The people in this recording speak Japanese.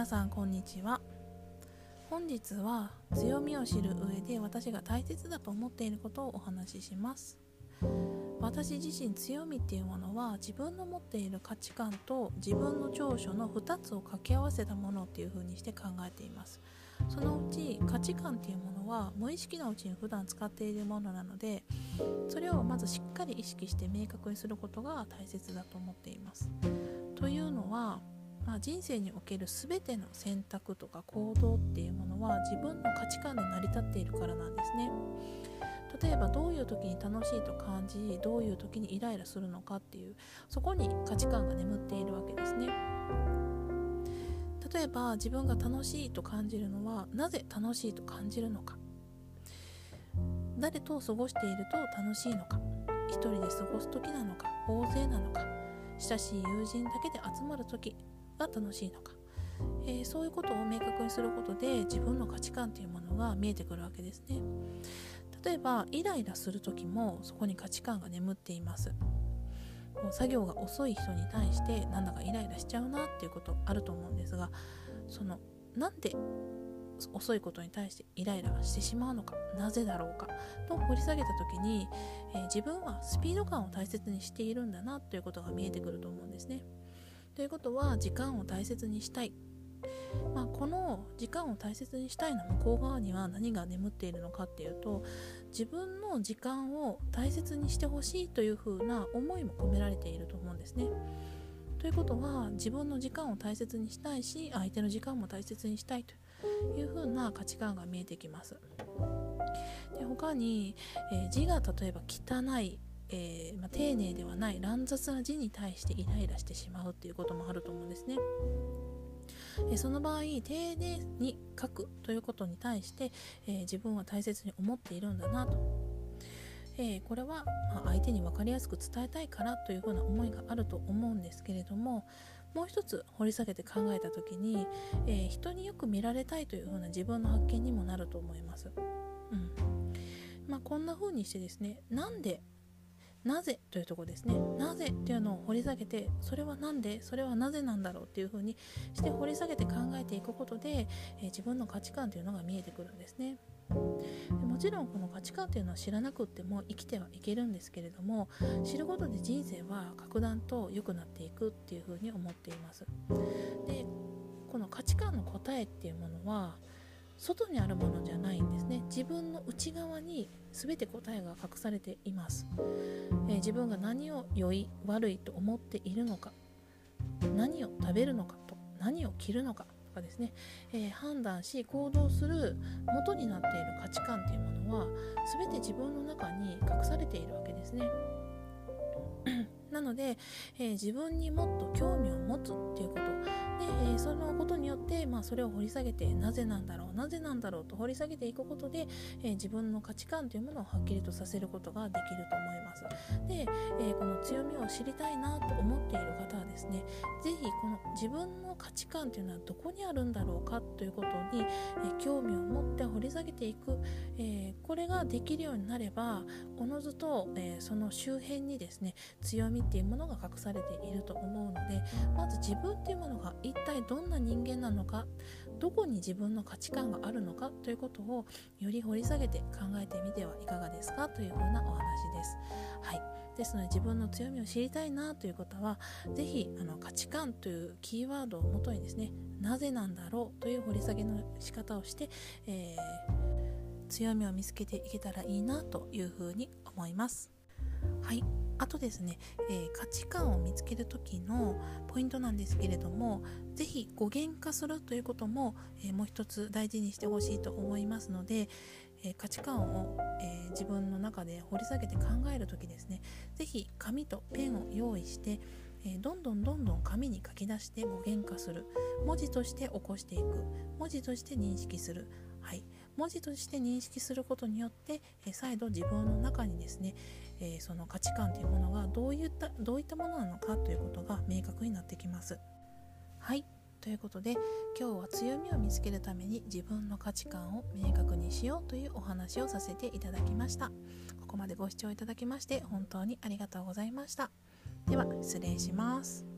皆さんこんにちは。本日は強みを知る上で私が大切だと思っていることをお話しします。私自身強みっていうものは自分の持っている価値観と自分の長所の2つを掛け合わせたものっていう風にして考えています。そのうち価値観っていうものは無意識のうちに普段使っているものなのでそれをまずしっかり意識して明確にすることが大切だと思っています。というのはまあ、人生における全ての選択とか行動っていうものは自分の価値観で成り立っているからなんですね。例えばどういう時に楽しいと感じどういう時にイライラするのかっていうそこに価値観が眠っているわけですね。例えば自分が楽しいと感じるのはなぜ楽しいと感じるのか。誰と過ごしていると楽しいのか。一人で過ごす時なのか大勢なのか。親しい友人だけで集まる時。が楽しいのか、えー、そういうことを明確にすることで自分の価値観というものが見えてくるわけですね。例えばイライラする時もそこに価値観が眠っています。作業が遅い人に対してなんだかイライラしちゃうなっていうことあると思うんですがそのなんで遅いことに対してイライラしてしまうのかなぜだろうかと掘り下げた時に、えー、自分はスピード感を大切にしているんだなということが見えてくると思うんですね。ということは時間を大切にしたい、まあ、この時間を大切にしたいの向こう側には何が眠っているのかっていうと自分の時間を大切にしてほしいというふうな思いも込められていると思うんですね。ということは自分の時間を大切にしたいし相手の時間も大切にしたいというふうな価値観が見えてきます。で他に、えー、字が例えば汚いえー、まあ、丁寧ではない乱雑な字に対してイライラしてしまうっていうこともあると思うんですね。えその場合丁寧に書くということに対して、えー、自分は大切に思っているんだなと、えー、これは、まあ、相手に分かりやすく伝えたいからというふうな思いがあると思うんですけれどももう一つ掘り下げて考えた時に、えー、人によく見られたいというふうな自分の発見にもなると思います。うんまあ、こんな風にしてですねなんでなぜというとこですね。なぜっていうのを掘り下げてそれは何でそれはなぜなんだろうっていうふうにして掘り下げて考えていくことで、えー、自分の価値観というのが見えてくるんですね。でもちろんこの価値観というのは知らなくっても生きてはいけるんですけれども知ることで人生は格段と良くなっていくっていうふうに思っています。でこの価値観の答えっていうものは外にあるものじゃないんですね。自分の内側に全て答えが隠されています、えー、自分が何を良い悪いと思っているのか何を食べるのかと何を着るのかとかですね、えー、判断し行動する元になっている価値観というものは全て自分の中に隠されているわけですね。なので、えー、自分にもっと興味を持つっていうことで、え、そのことによって、まあ、それを掘り下げてなぜなんだろうなぜなんだろうと掘り下げていくことで、え、自分の価値観というものをはっきりとさせることができると思います。で、え、この強みを知りたいなと思っている方はですね是非この自分の価値観というのはどこにあるんだろうかということに、え興味を持って掘り下げていく、えこれができるようになればおのずと、えその周辺にですね強みっていうものが隠されていると思うのでまず自分っていうものが一体どんな人間なのかどこに自分の価値観があるのかということをより掘り下げて考えてみてはいかがですかというふうなお話です。はいですので自分の強みを知りたいなという方は是非あの価値観というキーワードをもとにですねなぜなんだろうという掘り下げの仕方をして、えー、強みを見つけていけたらいいなというふうに思います。はい。あとですね、えー、価値観を見つける時のポイントなんですけれども是非語源化するということも、えー、もう一つ大事にしてほしいと思いますので、えー、価値観を、え自分の中で掘り下げて考える時ですね是非紙とペンを用意してえどんどんどんどん紙に書き出して語源化する。文字として起こしていく。文字として認識する。文字として認識することによって、え再度自分の中にですね、え、その価値観というものがどういったどういったものなのかということが明確になってきます。はいということで今日は強みを見つけるために自分の価値観を明確にしようというお話をさせていただきました。ここまでご視聴いただきまして本当にありがとうございました。では失礼します。